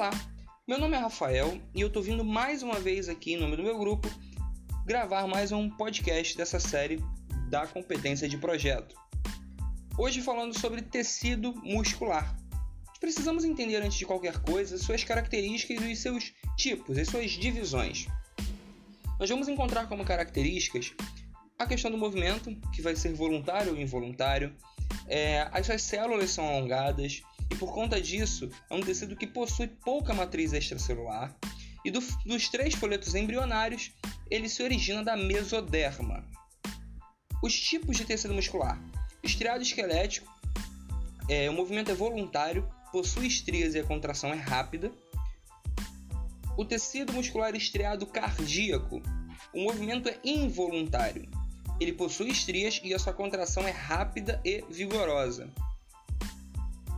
Olá, meu nome é Rafael e eu estou vindo mais uma vez aqui em nome do meu grupo gravar mais um podcast dessa série da competência de projeto. Hoje falando sobre tecido muscular. Precisamos entender antes de qualquer coisa suas características e seus tipos, as suas divisões. Nós vamos encontrar como características a questão do movimento, que vai ser voluntário ou involuntário, é, as suas células são alongadas e por conta disso é um tecido que possui pouca matriz extracelular e do, dos três folhetos embrionários ele se origina da mesoderma. Os tipos de tecido muscular: estriado esquelético, é, o movimento é voluntário, possui estrias e a contração é rápida. O tecido muscular estriado cardíaco, o movimento é involuntário, ele possui estrias e a sua contração é rápida e vigorosa.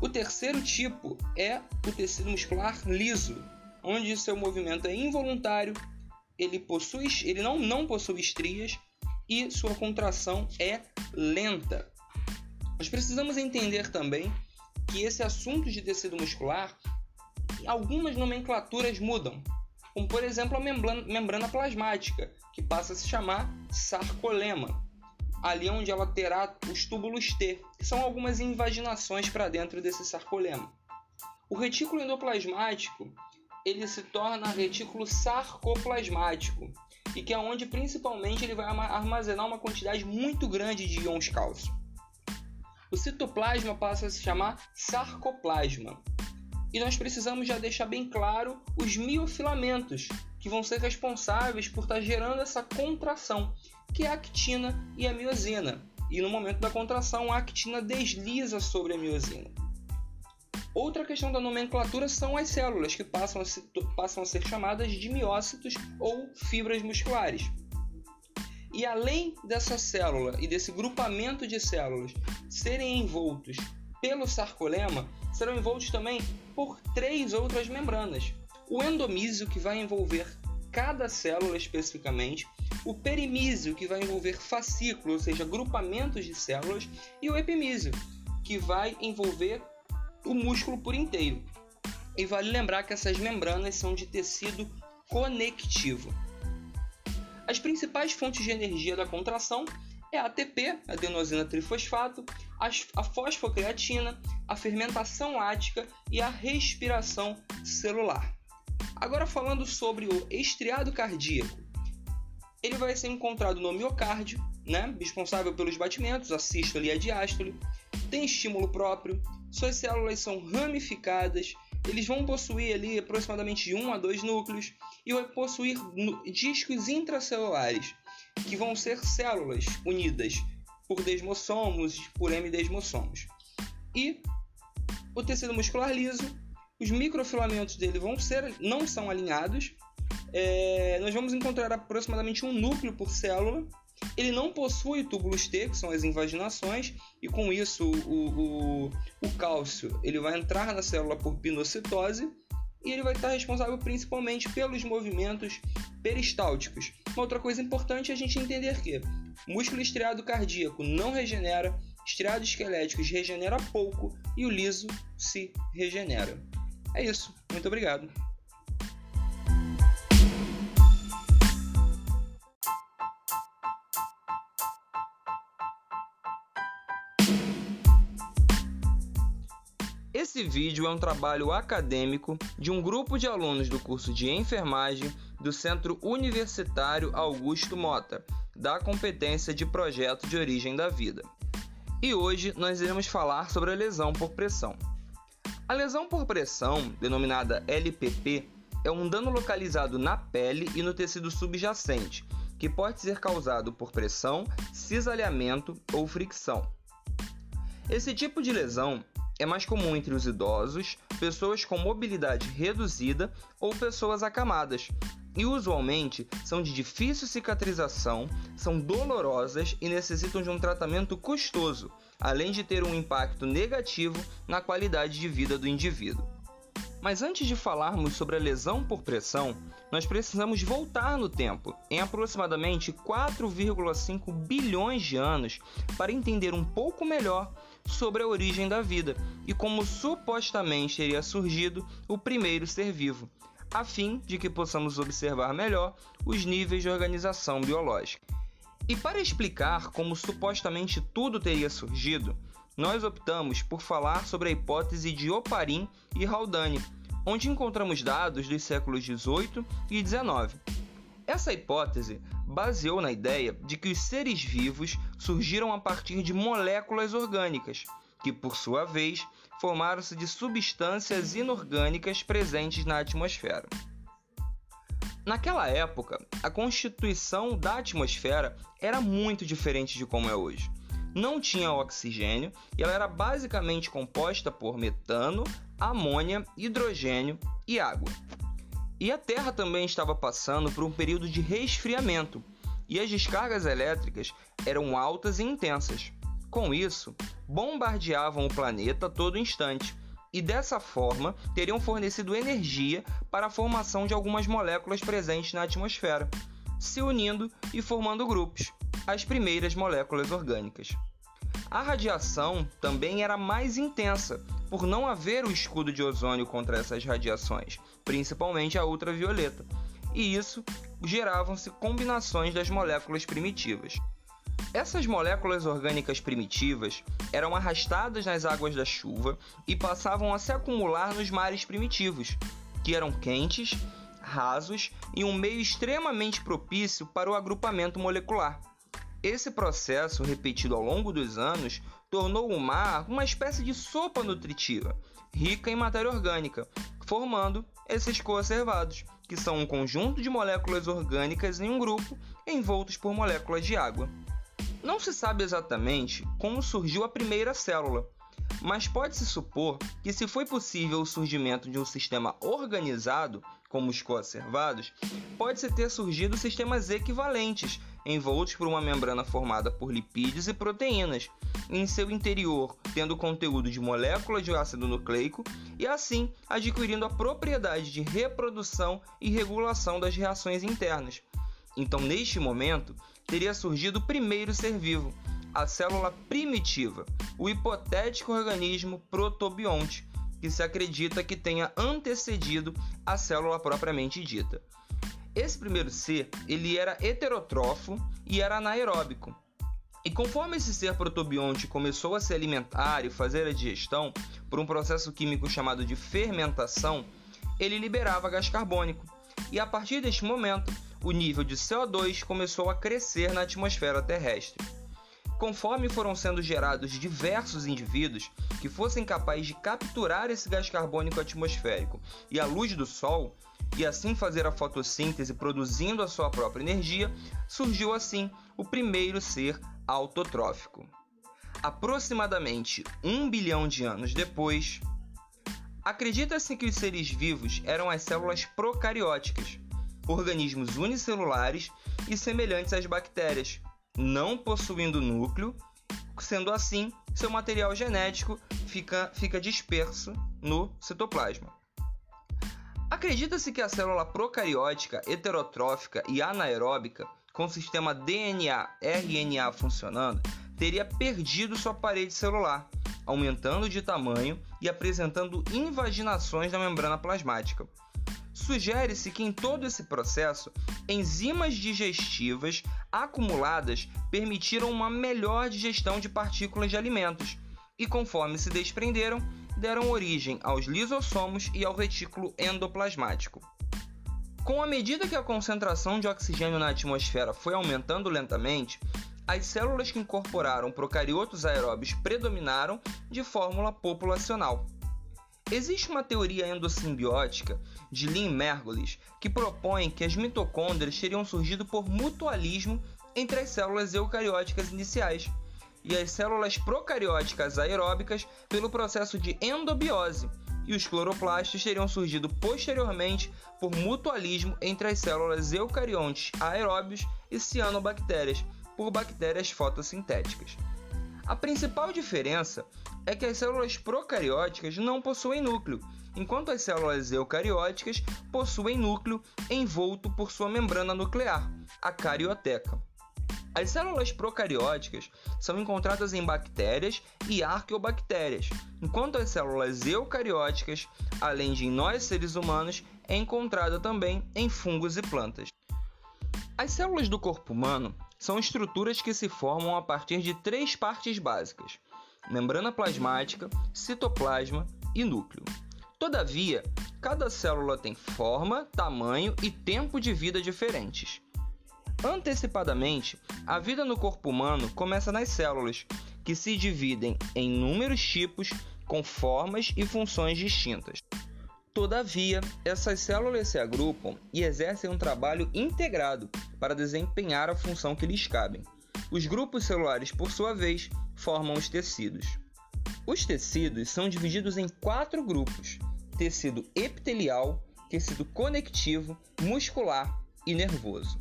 O terceiro tipo é o tecido muscular liso, onde seu movimento é involuntário, ele, possui, ele não, não possui estrias e sua contração é lenta. Nós precisamos entender também que esse assunto de tecido muscular, algumas nomenclaturas mudam, como por exemplo a membrana, membrana plasmática, que passa a se chamar sarcolema, ali onde ela terá os túbulos T, que são algumas invaginações para dentro desse sarcolema. O retículo endoplasmático ele se torna retículo sarcoplasmático, e que é onde principalmente ele vai armazenar uma quantidade muito grande de íons cálcio. O citoplasma passa a se chamar sarcoplasma. E nós precisamos já deixar bem claro os miofilamentos, que vão ser responsáveis por estar gerando essa contração, que é a actina e a miosina. E no momento da contração, a actina desliza sobre a miosina. Outra questão da nomenclatura são as células, que passam a, se, passam a ser chamadas de miócitos ou fibras musculares. E além dessa célula e desse grupamento de células serem envoltos pelo sarcolema, serão envoltos também por três outras membranas, o endomísio, que vai envolver cada célula especificamente, o perimísio, que vai envolver fascículos, ou seja, grupamentos de células, e o epimísio, que vai envolver o músculo por inteiro. E vale lembrar que essas membranas são de tecido conectivo. As principais fontes de energia da contração é a ATP, adenosina trifosfato, a fosfocreatina, a fermentação lática e a respiração celular. Agora falando sobre o estriado cardíaco. Ele vai ser encontrado no miocárdio, né, responsável pelos batimentos, a sístole e a diástole. Tem estímulo próprio, suas células são ramificadas, eles vão possuir ali aproximadamente 1 a 2 núcleos e vai possuir discos intracelulares, que vão ser células unidas por desmossomos, por M-desmossomos. E o tecido muscular liso os microfilamentos dele vão ser, não são alinhados. É, nós vamos encontrar aproximadamente um núcleo por célula. Ele não possui túbulos T, que são as invaginações, e com isso o, o, o cálcio ele vai entrar na célula por pinocitose e ele vai estar responsável principalmente pelos movimentos peristálticos. Uma outra coisa importante é a gente entender que músculo estriado cardíaco não regenera, estriado esquelético regenera pouco e o liso se regenera. É isso. Muito obrigado. Esse vídeo é um trabalho acadêmico de um grupo de alunos do curso de enfermagem do Centro Universitário Augusto Mota, da competência de projeto de origem da vida. E hoje nós iremos falar sobre a lesão por pressão. A lesão por pressão, denominada LPP, é um dano localizado na pele e no tecido subjacente, que pode ser causado por pressão, cisalhamento ou fricção. Esse tipo de lesão é mais comum entre os idosos, pessoas com mobilidade reduzida ou pessoas acamadas, e usualmente são de difícil cicatrização, são dolorosas e necessitam de um tratamento custoso, além de ter um impacto negativo na qualidade de vida do indivíduo. Mas antes de falarmos sobre a lesão por pressão, nós precisamos voltar no tempo, em aproximadamente 4,5 bilhões de anos, para entender um pouco melhor sobre a origem da vida e como supostamente teria surgido o primeiro ser vivo, a fim de que possamos observar melhor os níveis de organização biológica. E para explicar como supostamente tudo teria surgido, nós optamos por falar sobre a hipótese de Oparin e Haldane, onde encontramos dados dos séculos 18 e 19. Essa hipótese baseou na ideia de que os seres vivos surgiram a partir de moléculas orgânicas, que por sua vez formaram-se de substâncias inorgânicas presentes na atmosfera. Naquela época, a constituição da atmosfera era muito diferente de como é hoje. Não tinha oxigênio e ela era basicamente composta por metano, amônia, hidrogênio e água. E a Terra também estava passando por um período de resfriamento e as descargas elétricas eram altas e intensas. Com isso, bombardeavam o planeta a todo instante e dessa forma teriam fornecido energia para a formação de algumas moléculas presentes na atmosfera, se unindo e formando grupos, as primeiras moléculas orgânicas. A radiação também era mais intensa, por não haver o escudo de ozônio contra essas radiações, principalmente a ultravioleta, e isso geravam-se combinações das moléculas primitivas. Essas moléculas orgânicas primitivas eram arrastadas nas águas da chuva e passavam a se acumular nos mares primitivos, que eram quentes, rasos e um meio extremamente propício para o agrupamento molecular. Esse processo, repetido ao longo dos anos, tornou o mar uma espécie de sopa nutritiva, rica em matéria orgânica, formando esses coacervados, que são um conjunto de moléculas orgânicas em um grupo envoltos por moléculas de água. Não se sabe exatamente como surgiu a primeira célula, mas pode-se supor que, se foi possível o surgimento de um sistema organizado, como os coacervados, pode-se ter surgido sistemas equivalentes, envoltos por uma membrana formada por lipídios e proteínas, em seu interior tendo conteúdo de moléculas de ácido nucleico e assim adquirindo a propriedade de reprodução e regulação das reações internas. Então, neste momento, teria surgido o primeiro ser vivo, a célula primitiva, o hipotético organismo protobionte, que se acredita que tenha antecedido a célula propriamente dita. Esse primeiro ser, ele era heterótrofo e era anaeróbico. E conforme esse ser protobionte começou a se alimentar e fazer a digestão por um processo químico chamado de fermentação, ele liberava gás carbônico. E a partir deste momento, o nível de CO2 começou a crescer na atmosfera terrestre. Conforme foram sendo gerados diversos indivíduos que fossem capazes de capturar esse gás carbônico atmosférico e a luz do Sol, e assim fazer a fotossíntese produzindo a sua própria energia, surgiu assim o primeiro ser autotrófico. Aproximadamente um bilhão de anos depois, acredita-se que os seres vivos eram as células procarióticas, organismos unicelulares e semelhantes às bactérias, não possuindo núcleo, sendo assim, seu material genético fica, fica disperso no citoplasma. Acredita-se que a célula procariótica, heterotrófica e anaeróbica, com sistema DNA-RNA funcionando, teria perdido sua parede celular, aumentando de tamanho e apresentando invaginações da membrana plasmática. Sugere-se que em todo esse processo, enzimas digestivas acumuladas permitiram uma melhor digestão de partículas de alimentos e, conforme se desprenderam, deram origem aos lisossomos e ao retículo endoplasmático. Com a medida que a concentração de oxigênio na atmosfera foi aumentando lentamente, as células que incorporaram procariotos aeróbios predominaram de fórmula populacional. Existe uma teoria endossimbiótica de Lynn Margulis que propõe que as mitocôndrias teriam surgido por mutualismo entre as células eucarióticas iniciais e as células procarióticas aeróbicas pelo processo de endobiose, e os cloroplastos teriam surgido posteriormente por mutualismo entre as células eucariontes aeróbios e cianobactérias por bactérias fotossintéticas. A principal diferença é que as células procarióticas não possuem núcleo, enquanto as células eucarióticas possuem núcleo envolto por sua membrana nuclear, a carioteca. As células procarióticas são encontradas em bactérias e arqueobactérias, enquanto as células eucarióticas, além de em nós seres humanos, é encontrada também em fungos e plantas. As células do corpo humano são estruturas que se formam a partir de três partes básicas: membrana plasmática, citoplasma e núcleo. Todavia, cada célula tem forma, tamanho e tempo de vida diferentes. Antecipadamente, a vida no corpo humano começa nas células, que se dividem em inúmeros tipos com formas e funções distintas. Todavia, essas células se agrupam e exercem um trabalho integrado para desempenhar a função que lhes cabe. Os grupos celulares, por sua vez, formam os tecidos. Os tecidos são divididos em quatro grupos: tecido epitelial, tecido conectivo, muscular e nervoso.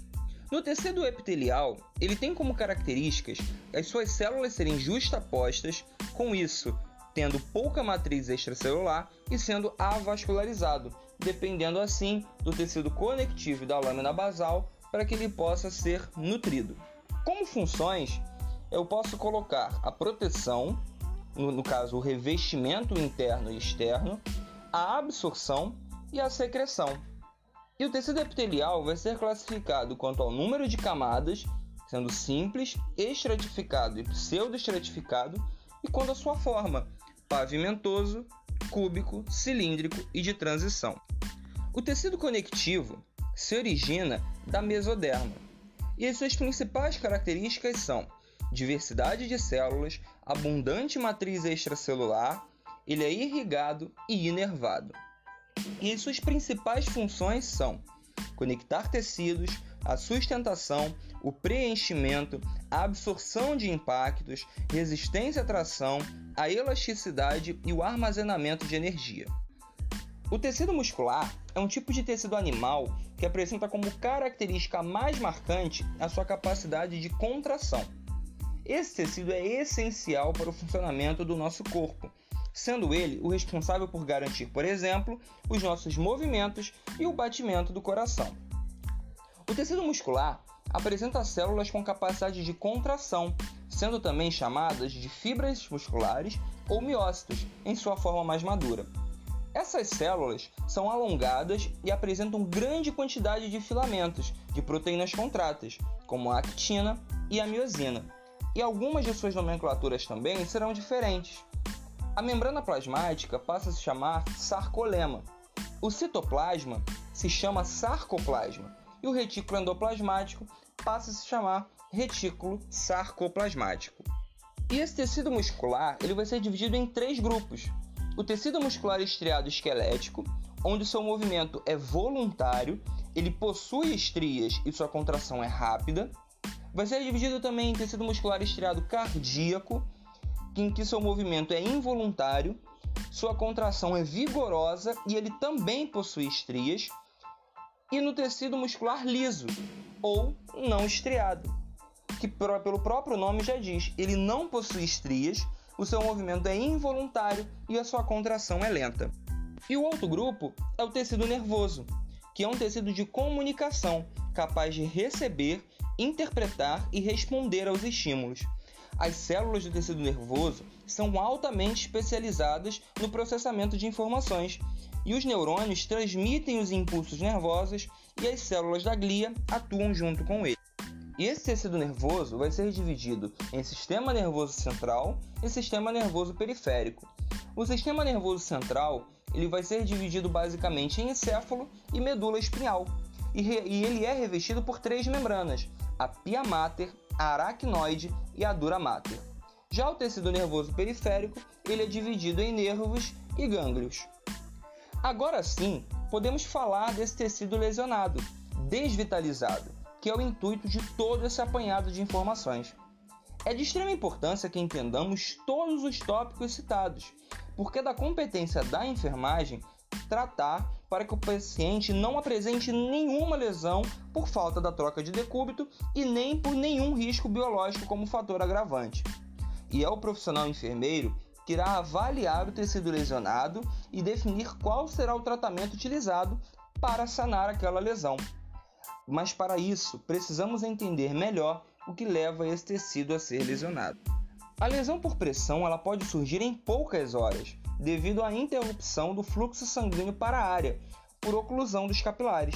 No tecido epitelial, ele tem como características as suas células serem justapostas, com isso tendo pouca matriz extracelular e sendo avascularizado, dependendo assim do tecido conectivo da lâmina basal para que ele possa ser nutrido. Como funções, eu posso colocar a proteção, no, no caso o revestimento interno e externo, a absorção e a secreção. E o tecido epitelial vai ser classificado quanto ao número de camadas, sendo simples, estratificado e pseudoestratificado, e quanto à sua forma, pavimentoso, cúbico, cilíndrico e de transição. O tecido conectivo se origina da mesoderma, e as suas principais características são diversidade de células, abundante matriz extracelular, ele é irrigado e inervado e suas principais funções são conectar tecidos, a sustentação, o preenchimento, a absorção de impactos, resistência à tração, a elasticidade e o armazenamento de energia. O tecido muscular é um tipo de tecido animal que apresenta como característica mais marcante a sua capacidade de contração. Esse tecido é essencial para o funcionamento do nosso corpo, sendo ele o responsável por garantir, por exemplo, os nossos movimentos e o batimento do coração. O tecido muscular apresenta células com capacidade de contração, sendo também chamadas de fibras musculares ou miócitos, em sua forma mais madura. Essas células são alongadas e apresentam grande quantidade de filamentos de proteínas contratas, como a actina e a miosina. E algumas de suas nomenclaturas também serão diferentes. A membrana plasmática passa a se chamar sarcolema. O citoplasma se chama sarcoplasma e o retículo endoplasmático passa a se chamar retículo sarcoplasmático. E esse tecido muscular ele vai ser dividido em três grupos. O tecido muscular estriado esquelético, onde seu movimento é voluntário, ele possui estrias e sua contração é rápida. Vai ser dividido também em tecido muscular estriado cardíaco, em que seu movimento é involuntário, sua contração é vigorosa e ele também possui estrias, e no tecido muscular liso ou não estriado, que pelo próprio nome já diz, ele não possui estrias, o seu movimento é involuntário e a sua contração é lenta. E o outro grupo é o tecido nervoso, que é um tecido de comunicação capaz de receber, interpretar e responder aos estímulos. As células do tecido nervoso são altamente especializadas no processamento de informações e os neurônios transmitem os impulsos nervosos e as células da glia atuam junto com ele. E esse tecido nervoso vai ser dividido em sistema nervoso central e sistema nervoso periférico. O sistema nervoso central ele vai ser dividido basicamente em encéfalo e medula espinhal, e, e ele é revestido por três membranas: a pia mater, a aracnoide e a dura mater. Já o tecido nervoso periférico, ele é dividido em nervos e gânglios. Agora sim, podemos falar desse tecido lesionado, desvitalizado, que é o intuito de todo esse apanhado de informações. É de extrema importância que entendamos todos os tópicos citados, porque é da competência da enfermagem tratar para que o paciente não apresente nenhuma lesão por falta da troca de decúbito e nem por nenhum risco biológico como fator agravante. e é o profissional enfermeiro que irá avaliar o tecido lesionado e definir qual será o tratamento utilizado para sanar aquela lesão. Mas para isso, precisamos entender melhor o que leva esse tecido a ser lesionado. A lesão por pressão ela pode surgir em poucas horas, devido à interrupção do fluxo sanguíneo para a área, por oclusão dos capilares,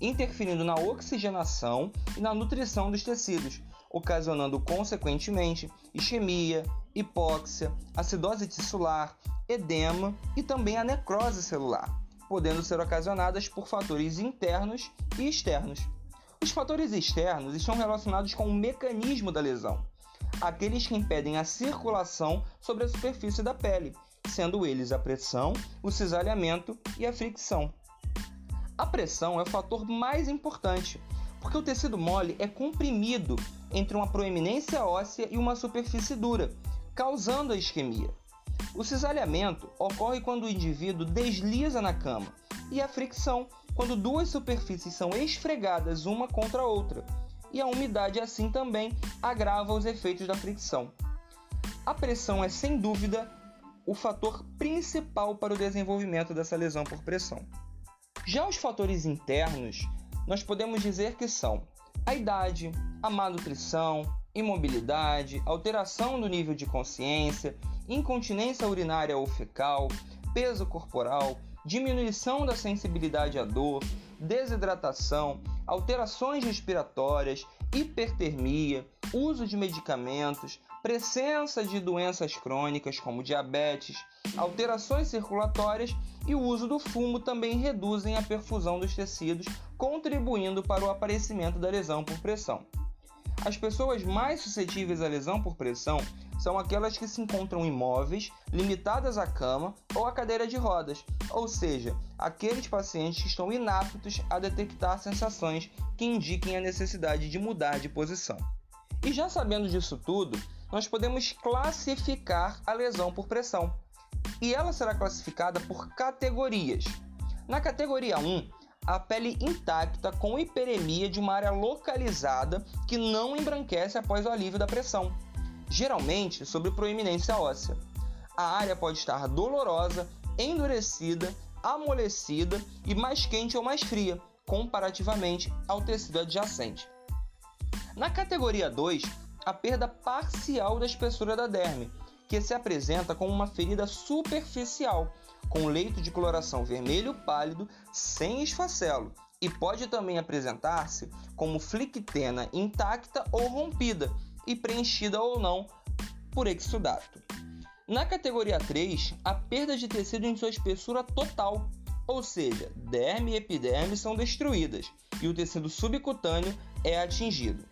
interferindo na oxigenação e na nutrição dos tecidos, ocasionando consequentemente isquemia, hipóxia, acidose tissular, edema e também a necrose celular, podendo ser ocasionadas por fatores internos e externos. Os fatores externos estão relacionados com o mecanismo da lesão, aqueles que impedem a circulação sobre a superfície da pele, sendo eles a pressão, o cisalhamento e a fricção. A pressão é o fator mais importante, porque o tecido mole é comprimido entre uma proeminência óssea e uma superfície dura, causando a isquemia. O cisalhamento ocorre quando o indivíduo desliza na cama, e a fricção quando duas superfícies são esfregadas uma contra a outra, e a umidade assim também agrava os efeitos da fricção. A pressão é sem dúvida o fator principal para o desenvolvimento dessa lesão por pressão. Já os fatores internos nós podemos dizer que são a idade, a má nutrição, imobilidade, alteração do nível de consciência, incontinência urinária ou fecal, peso corporal, diminuição da sensibilidade à dor, desidratação, alterações respiratórias, hipertermia, uso de medicamentos, presença de doenças crônicas como diabetes, alterações circulatórias e o uso do fumo também reduzem a perfusão dos tecidos, contribuindo para o aparecimento da lesão por pressão. As pessoas mais suscetíveis à lesão por pressão são aquelas que se encontram imóveis, limitadas à cama ou à cadeira de rodas, ou seja, aqueles pacientes que estão inaptos a detectar sensações que indiquem a necessidade de mudar de posição. E já sabendo disso tudo, nós podemos classificar a lesão por pressão. E ela será classificada por categorias. Na categoria 1, a pele intacta com hiperemia de uma área localizada que não embranquece após o alívio da pressão, geralmente sobre proeminência óssea. A área pode estar dolorosa, endurecida, amolecida e mais quente ou mais fria, comparativamente ao tecido adjacente. Na categoria 2, a perda parcial da espessura da derme, que se apresenta como uma ferida superficial, com leito de coloração vermelho pálido sem esfacelo, e pode também apresentar-se como flictena intacta ou rompida e preenchida ou não por exudato. Na categoria 3, a perda de tecido em sua espessura total, ou seja, derme e epiderme são destruídas e o tecido subcutâneo é atingido.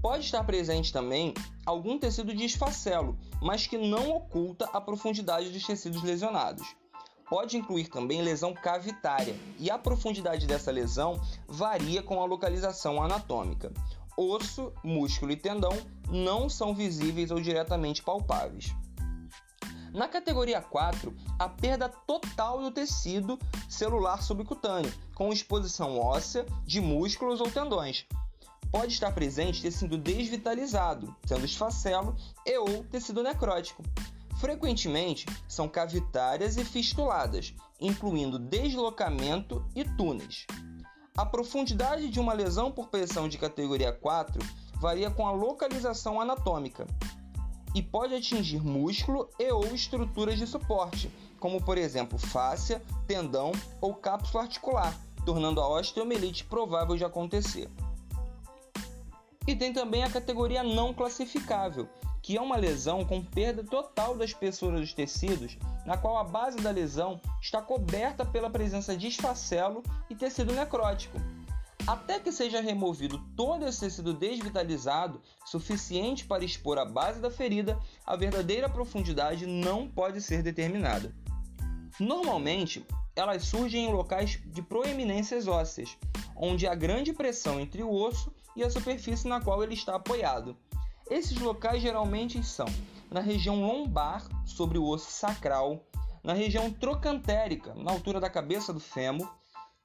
Pode estar presente também algum tecido de esfacelo, mas que não oculta a profundidade dos tecidos lesionados. Pode incluir também lesão cavitária, e a profundidade dessa lesão varia com a localização anatômica. Osso, músculo e tendão não são visíveis ou diretamente palpáveis. Na categoria 4, a perda total do tecido celular subcutâneo, com exposição óssea de músculos ou tendões, pode estar presente tecido desvitalizado, sendo esfacelo e ou tecido necrótico. Frequentemente são cavitárias e fistuladas, incluindo deslocamento e túneis. A profundidade de uma lesão por pressão de categoria 4 varia com a localização anatômica e pode atingir músculo e ou estruturas de suporte, como por exemplo fáscia, tendão ou cápsula articular, tornando a osteomielite provável de acontecer. E tem também a categoria não classificável, que é uma lesão com perda total da espessura dos tecidos, na qual a base da lesão está coberta pela presença de esfacelo e tecido necrótico. Até que seja removido todo esse tecido desvitalizado, suficiente para expor a base da ferida, a verdadeira profundidade não pode ser determinada. Normalmente, elas surgem em locais de proeminências ósseas, onde há grande pressão entre o osso e a superfície na qual ele está apoiado. Esses locais geralmente são na região lombar, sobre o osso sacral, na região trocantérica, na altura da cabeça do fêmur,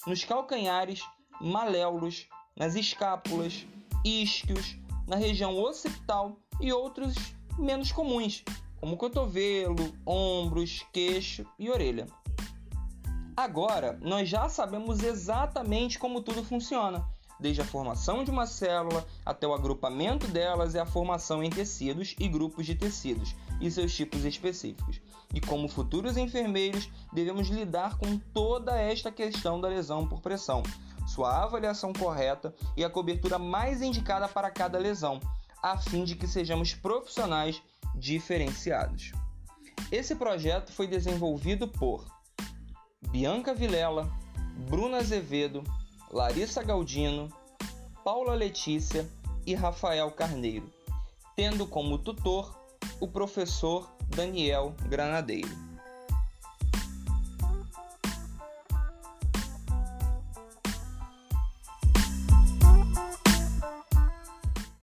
nos calcanhares, maléolos, nas escápulas, isquios, na região occipital e outros menos comuns, como cotovelo, ombros, queixo e orelha. Agora, nós já sabemos exatamente como tudo funciona, desde a formação de uma célula até o agrupamento delas e a formação em tecidos e grupos de tecidos e seus tipos específicos. E como futuros enfermeiros, devemos lidar com toda esta questão da lesão por pressão, sua avaliação correta e a cobertura mais indicada para cada lesão, a fim de que sejamos profissionais diferenciados. Esse projeto foi desenvolvido por Bianca Vilela, Bruna Azevedo, Larissa Galdino, Paula Letícia e Rafael Carneiro, tendo como tutor o professor Daniel Granadeiro.